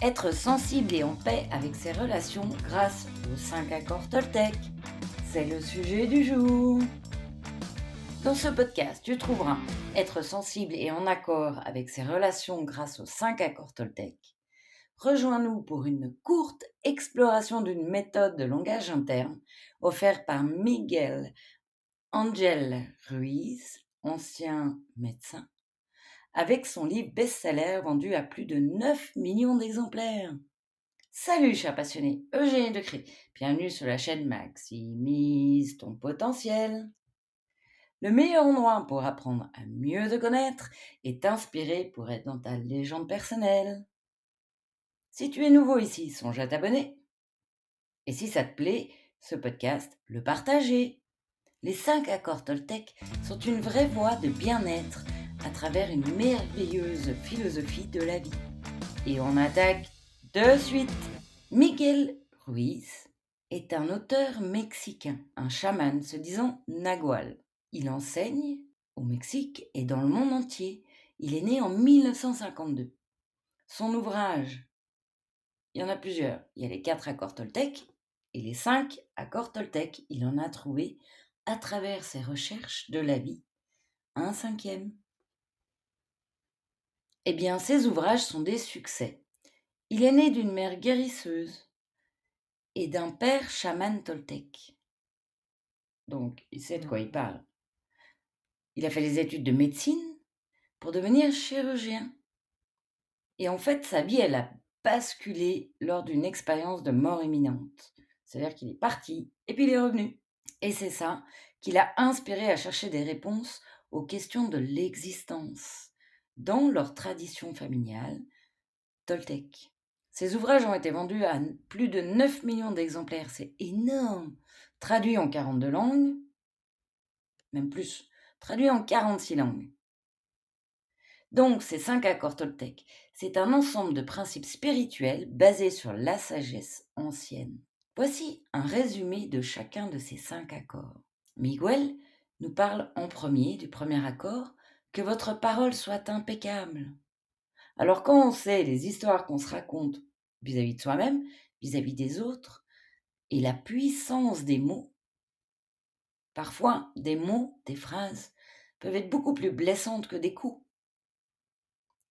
Être sensible et en paix avec ses relations grâce aux 5 accords Toltec. C'est le sujet du jour. Dans ce podcast, tu trouveras être sensible et en accord avec ses relations grâce aux 5 accords Toltec. Rejoins-nous pour une courte exploration d'une méthode de langage interne offerte par Miguel Angel Ruiz, ancien médecin avec son livre best-seller vendu à plus de 9 millions d'exemplaires. Salut chers passionnés, Eugénie Decré, bienvenue sur la chaîne Maximise ton potentiel. Le meilleur endroit pour apprendre à mieux te connaître et t'inspirer pour être dans ta légende personnelle. Si tu es nouveau ici, songe à t'abonner. Et si ça te plaît, ce podcast, le partager. Les 5 accords Toltec sont une vraie voie de bien-être à travers une merveilleuse philosophie de la vie. Et on attaque de suite. Miguel Ruiz est un auteur mexicain, un chaman se disant nagual. Il enseigne au Mexique et dans le monde entier. Il est né en 1952. Son ouvrage, il y en a plusieurs. Il y a les quatre accords Toltec et les cinq accords Toltec. Il en a trouvé, à travers ses recherches de la vie, un cinquième. Eh bien, ses ouvrages sont des succès. Il est né d'une mère guérisseuse et d'un père chaman toltec. Donc, il sait de quoi il parle. Il a fait les études de médecine pour devenir chirurgien. Et en fait, sa vie, elle a basculé lors d'une expérience de mort imminente. C'est-à-dire qu'il est parti et puis il est revenu. Et c'est ça qui l'a inspiré à chercher des réponses aux questions de l'existence dans leur tradition familiale toltèque. Ces ouvrages ont été vendus à plus de 9 millions d'exemplaires, c'est énorme. Traduits en 42 langues, même plus, traduits en 46 langues. Donc, ces cinq accords toltèques, c'est un ensemble de principes spirituels basés sur la sagesse ancienne. Voici un résumé de chacun de ces cinq accords. Miguel nous parle en premier du premier accord que votre parole soit impeccable. Alors quand on sait les histoires qu'on se raconte vis-à-vis de soi-même, vis-à-vis des autres, et la puissance des mots, parfois des mots, des phrases, peuvent être beaucoup plus blessantes que des coups.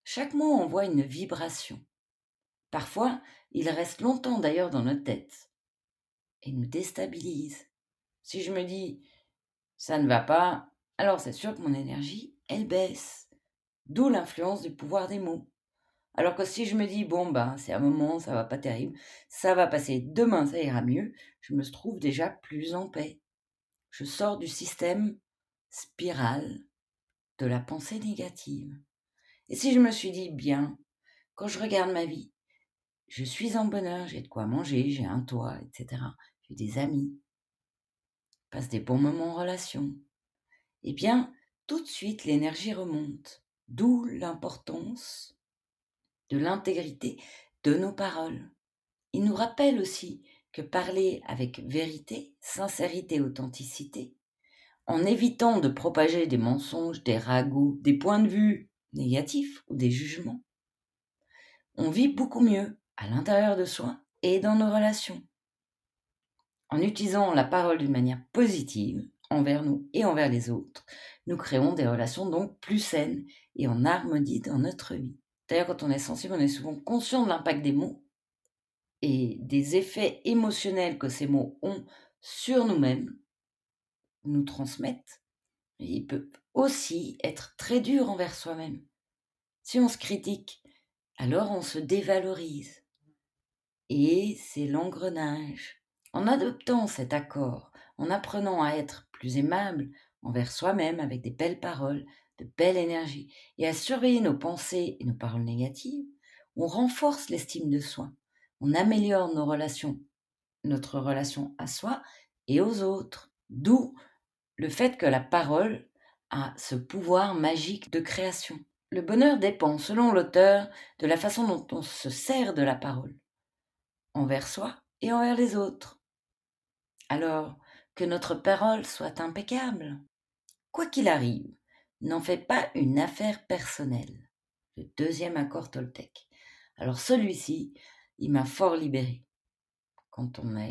Chaque mot envoie une vibration. Parfois, il reste longtemps d'ailleurs dans notre tête et nous déstabilise. Si je me dis ça ne va pas, alors c'est sûr que mon énergie elle baisse. D'où l'influence du pouvoir des mots. Alors que si je me dis, bon, ben, c'est un moment, ça va pas terrible, ça va passer, demain, ça ira mieux, je me trouve déjà plus en paix. Je sors du système spirale de la pensée négative. Et si je me suis dit, bien, quand je regarde ma vie, je suis en bonheur, j'ai de quoi manger, j'ai un toit, etc. J'ai des amis, passe des bons moments en relation. Eh bien, tout de suite l'énergie remonte, d'où l'importance de l'intégrité de nos paroles. Il nous rappelle aussi que parler avec vérité, sincérité, authenticité, en évitant de propager des mensonges, des ragots, des points de vue négatifs ou des jugements, on vit beaucoup mieux à l'intérieur de soi et dans nos relations. En utilisant la parole d'une manière positive envers nous et envers les autres, nous créons des relations donc plus saines et en harmonie dans notre vie. D'ailleurs, quand on est sensible, on est souvent conscient de l'impact des mots et des effets émotionnels que ces mots ont sur nous-mêmes, nous transmettent. il peut aussi être très dur envers soi-même. Si on se critique, alors on se dévalorise. Et c'est l'engrenage. En adoptant cet accord, en apprenant à être plus aimable, envers soi-même avec des belles paroles, de belles énergies, et à surveiller nos pensées et nos paroles négatives, on renforce l'estime de soi, on améliore nos relations, notre relation à soi et aux autres, d'où le fait que la parole a ce pouvoir magique de création. Le bonheur dépend, selon l'auteur, de la façon dont on se sert de la parole, envers soi et envers les autres. Alors, que notre parole soit impeccable. Quoi qu'il arrive, n'en fais pas une affaire personnelle. Le deuxième accord Toltec. Alors celui-ci, il m'a fort libéré. Quand on a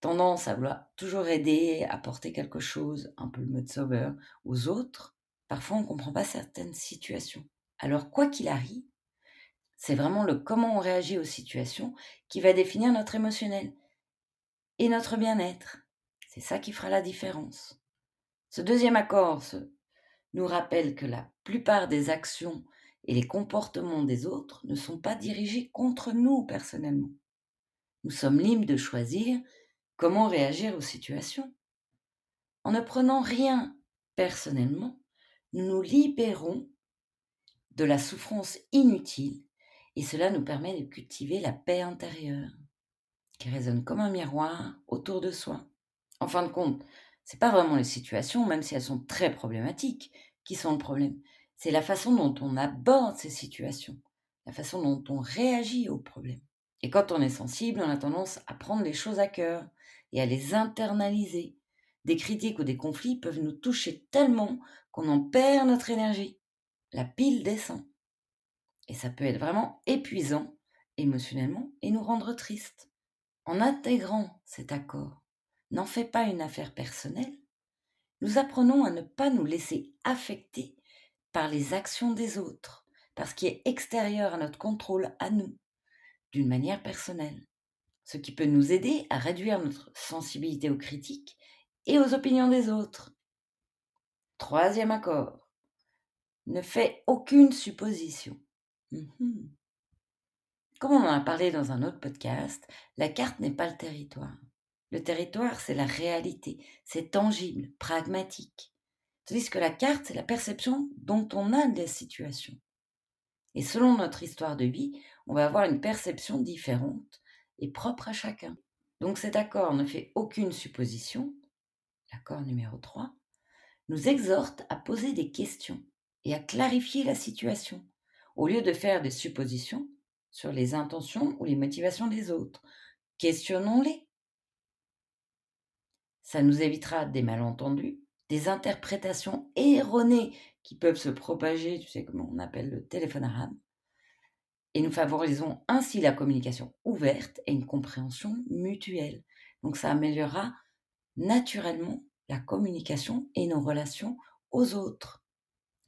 tendance à vouloir toujours aider, apporter quelque chose, un peu le mode sauveur, aux autres, parfois on ne comprend pas certaines situations. Alors quoi qu'il arrive, c'est vraiment le comment on réagit aux situations qui va définir notre émotionnel et notre bien-être. C'est ça qui fera la différence. Ce deuxième accord nous rappelle que la plupart des actions et les comportements des autres ne sont pas dirigés contre nous personnellement. Nous sommes libres de choisir comment réagir aux situations. En ne prenant rien personnellement, nous nous libérons de la souffrance inutile et cela nous permet de cultiver la paix intérieure qui résonne comme un miroir autour de soi. En fin de compte, c'est pas vraiment les situations, même si elles sont très problématiques, qui sont le problème. C'est la façon dont on aborde ces situations, la façon dont on réagit aux problèmes. Et quand on est sensible, on a tendance à prendre les choses à cœur et à les internaliser. Des critiques ou des conflits peuvent nous toucher tellement qu'on en perd notre énergie. La pile descend. Et ça peut être vraiment épuisant émotionnellement et nous rendre tristes. En intégrant cet accord, n'en fait pas une affaire personnelle, nous apprenons à ne pas nous laisser affecter par les actions des autres, par ce qui est extérieur à notre contrôle à nous, d'une manière personnelle, ce qui peut nous aider à réduire notre sensibilité aux critiques et aux opinions des autres. Troisième accord, ne fais aucune supposition. Mhm. Comme on en a parlé dans un autre podcast, la carte n'est pas le territoire. Le territoire, c'est la réalité, c'est tangible, pragmatique. Tandis que la carte, c'est la perception dont on a des situations. Et selon notre histoire de vie, on va avoir une perception différente et propre à chacun. Donc cet accord ne fait aucune supposition, l'accord numéro 3, nous exhorte à poser des questions et à clarifier la situation, au lieu de faire des suppositions sur les intentions ou les motivations des autres. Questionnons-les. Ça nous évitera des malentendus, des interprétations erronées qui peuvent se propager, tu sais comment on appelle le téléphone arabe. Et nous favorisons ainsi la communication ouverte et une compréhension mutuelle. Donc ça améliorera naturellement la communication et nos relations aux autres.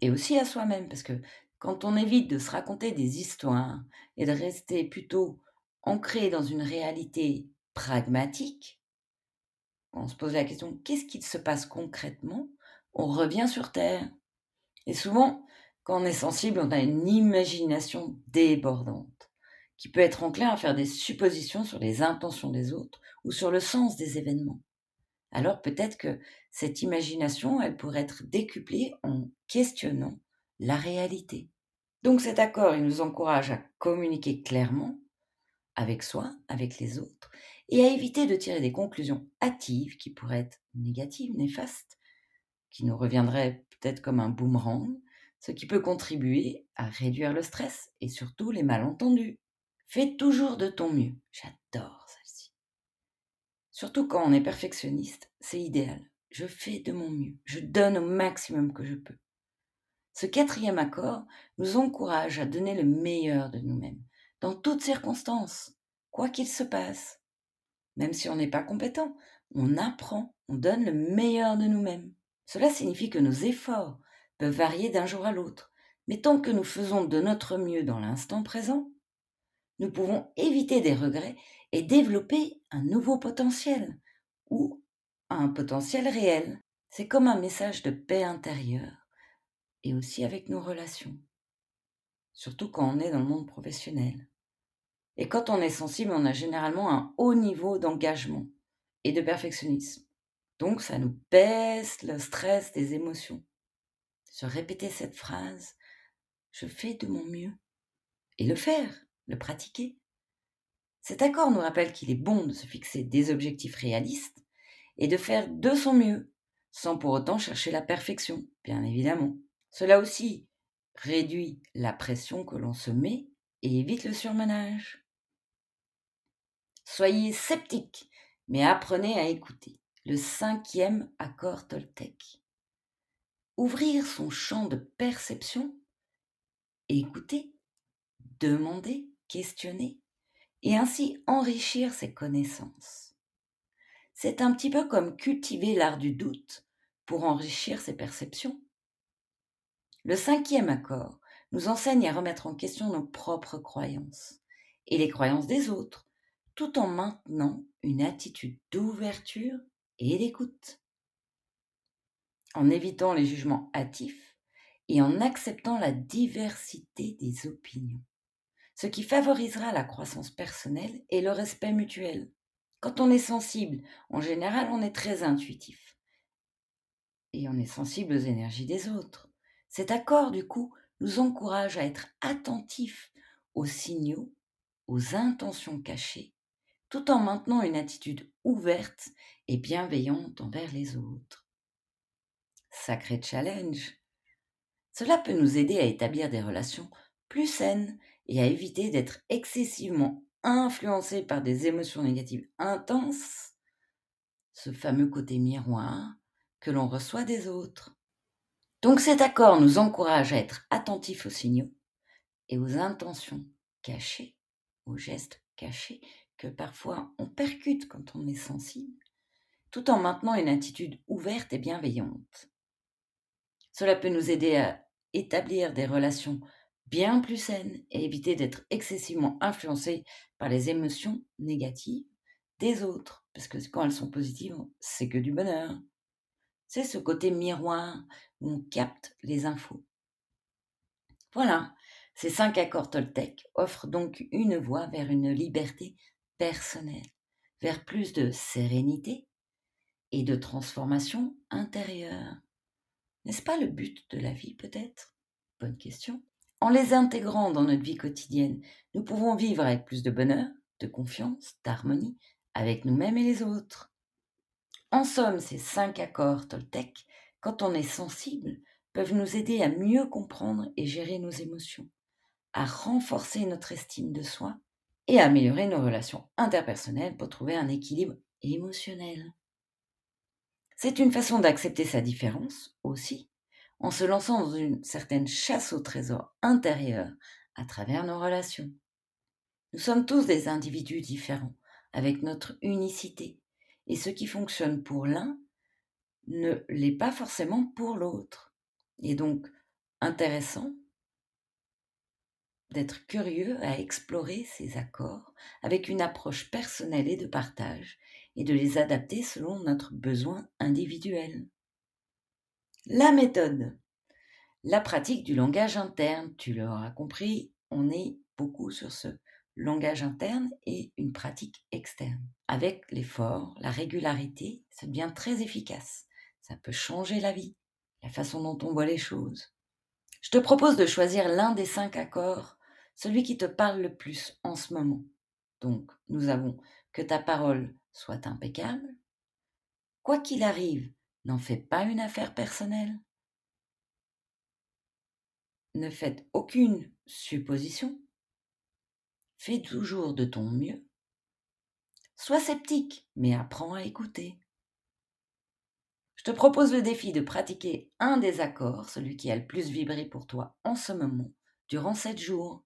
Et aussi à soi-même, parce que quand on évite de se raconter des histoires et de rester plutôt ancré dans une réalité pragmatique, on se pose la question qu'est-ce qui se passe concrètement? On revient sur Terre. Et souvent, quand on est sensible, on a une imagination débordante qui peut être enclin à faire des suppositions sur les intentions des autres ou sur le sens des événements. Alors peut-être que cette imagination, elle pourrait être décuplée en questionnant la réalité. Donc cet accord, il nous encourage à communiquer clairement avec soi, avec les autres, et à éviter de tirer des conclusions hâtives qui pourraient être négatives, néfastes, qui nous reviendraient peut-être comme un boomerang, ce qui peut contribuer à réduire le stress et surtout les malentendus. Fais toujours de ton mieux. J'adore celle-ci. Surtout quand on est perfectionniste, c'est idéal. Je fais de mon mieux. Je donne au maximum que je peux. Ce quatrième accord nous encourage à donner le meilleur de nous-mêmes, dans toutes circonstances, quoi qu'il se passe. Même si on n'est pas compétent, on apprend, on donne le meilleur de nous-mêmes. Cela signifie que nos efforts peuvent varier d'un jour à l'autre, mais tant que nous faisons de notre mieux dans l'instant présent, nous pouvons éviter des regrets et développer un nouveau potentiel ou un potentiel réel. C'est comme un message de paix intérieure et aussi avec nos relations, surtout quand on est dans le monde professionnel. Et quand on est sensible, on a généralement un haut niveau d'engagement et de perfectionnisme. Donc ça nous baisse le stress des émotions. Se répéter cette phrase, je fais de mon mieux. Et le faire, le pratiquer. Cet accord nous rappelle qu'il est bon de se fixer des objectifs réalistes et de faire de son mieux, sans pour autant chercher la perfection, bien évidemment. Cela aussi réduit la pression que l'on se met et évite le surmenage. Soyez sceptiques, mais apprenez à écouter. Le cinquième accord Toltec. Ouvrir son champ de perception, écouter, demander, questionner et ainsi enrichir ses connaissances. C'est un petit peu comme cultiver l'art du doute pour enrichir ses perceptions. Le cinquième accord nous enseigne à remettre en question nos propres croyances et les croyances des autres, tout en maintenant une attitude d'ouverture et d'écoute. En évitant les jugements hâtifs et en acceptant la diversité des opinions, ce qui favorisera la croissance personnelle et le respect mutuel. Quand on est sensible, en général, on est très intuitif. Et on est sensible aux énergies des autres. Cet accord, du coup, nous encourage à être attentifs aux signaux, aux intentions cachées tout en maintenant une attitude ouverte et bienveillante envers les autres. Sacré challenge. Cela peut nous aider à établir des relations plus saines et à éviter d'être excessivement influencés par des émotions négatives intenses, ce fameux côté miroir que l'on reçoit des autres. Donc cet accord nous encourage à être attentifs aux signaux et aux intentions cachées, aux gestes cachés que parfois on percute quand on est sensible, tout en maintenant une attitude ouverte et bienveillante. Cela peut nous aider à établir des relations bien plus saines et éviter d'être excessivement influencés par les émotions négatives des autres, parce que quand elles sont positives, c'est que du bonheur. C'est ce côté miroir où on capte les infos. Voilà, ces cinq accords Toltec offrent donc une voie vers une liberté vers plus de sérénité et de transformation intérieure. N'est-ce pas le but de la vie peut-être? Bonne question. En les intégrant dans notre vie quotidienne, nous pouvons vivre avec plus de bonheur, de confiance, d'harmonie avec nous-mêmes et les autres. En somme, ces cinq accords Toltec, quand on est sensible, peuvent nous aider à mieux comprendre et gérer nos émotions, à renforcer notre estime de soi et améliorer nos relations interpersonnelles pour trouver un équilibre émotionnel. C'est une façon d'accepter sa différence aussi, en se lançant dans une certaine chasse au trésor intérieur à travers nos relations. Nous sommes tous des individus différents, avec notre unicité, et ce qui fonctionne pour l'un ne l'est pas forcément pour l'autre. Et donc, intéressant d'être curieux à explorer ces accords avec une approche personnelle et de partage, et de les adapter selon notre besoin individuel. La méthode. La pratique du langage interne, tu l'auras compris, on est beaucoup sur ce langage interne et une pratique externe. Avec l'effort, la régularité, ça devient très efficace. Ça peut changer la vie, la façon dont on voit les choses. Je te propose de choisir l'un des cinq accords celui qui te parle le plus en ce moment. Donc, nous avons que ta parole soit impeccable. Quoi qu'il arrive, n'en fais pas une affaire personnelle. Ne faites aucune supposition. Fais toujours de ton mieux. Sois sceptique, mais apprends à écouter. Je te propose le défi de pratiquer un des accords, celui qui a le plus vibré pour toi en ce moment, durant sept jours.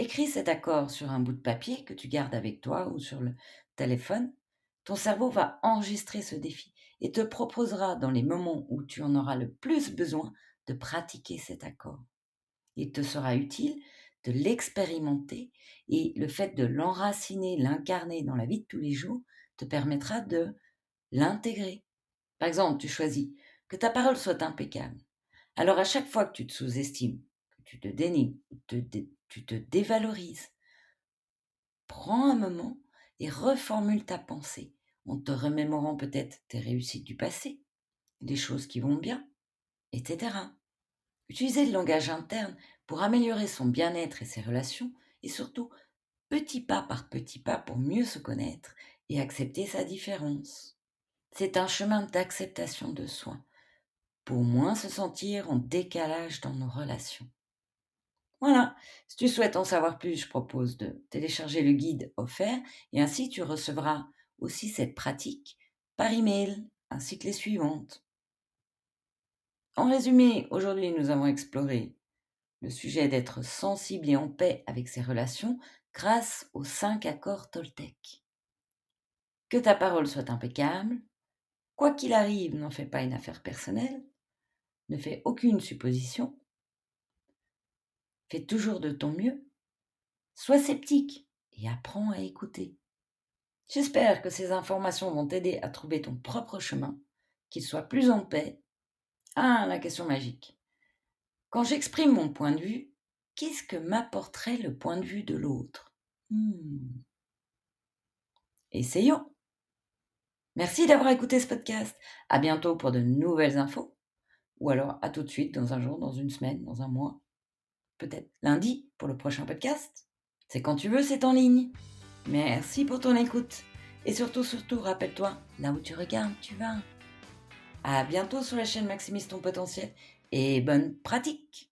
Écris cet accord sur un bout de papier que tu gardes avec toi ou sur le téléphone. Ton cerveau va enregistrer ce défi et te proposera dans les moments où tu en auras le plus besoin de pratiquer cet accord. Il te sera utile de l'expérimenter et le fait de l'enraciner, l'incarner dans la vie de tous les jours te permettra de l'intégrer. Par exemple, tu choisis que ta parole soit impeccable. Alors à chaque fois que tu te sous-estimes, que tu te dénigres, te, tu te dévalorises. Prends un moment et reformule ta pensée en te remémorant peut-être tes réussites du passé, les choses qui vont bien, etc. Utilisez le langage interne pour améliorer son bien-être et ses relations et surtout petit pas par petit pas pour mieux se connaître et accepter sa différence. C'est un chemin d'acceptation de soi pour moins se sentir en décalage dans nos relations. Voilà, si tu souhaites en savoir plus, je propose de télécharger le guide offert et ainsi tu recevras aussi cette pratique par email ainsi que les suivantes. En résumé, aujourd'hui nous avons exploré Le sujet d'être sensible et en paix avec ses relations grâce aux cinq accords Toltec. Que ta parole soit impeccable. Quoi qu'il arrive, n'en fais pas une affaire personnelle. Ne fais aucune supposition. Fais toujours de ton mieux. Sois sceptique et apprends à écouter. J'espère que ces informations vont t'aider à trouver ton propre chemin, qu'il soit plus en paix. Ah, la question magique. Quand j'exprime mon point de vue, qu'est-ce que m'apporterait le point de vue de l'autre? Hmm. Essayons. Merci d'avoir écouté ce podcast. À bientôt pour de nouvelles infos. Ou alors à tout de suite dans un jour, dans une semaine, dans un mois. Peut-être lundi pour le prochain podcast. C'est quand tu veux, c'est en ligne. Merci pour ton écoute. Et surtout, surtout, rappelle-toi, là où tu regardes, tu vas. À bientôt sur la chaîne Maximise ton potentiel et bonne pratique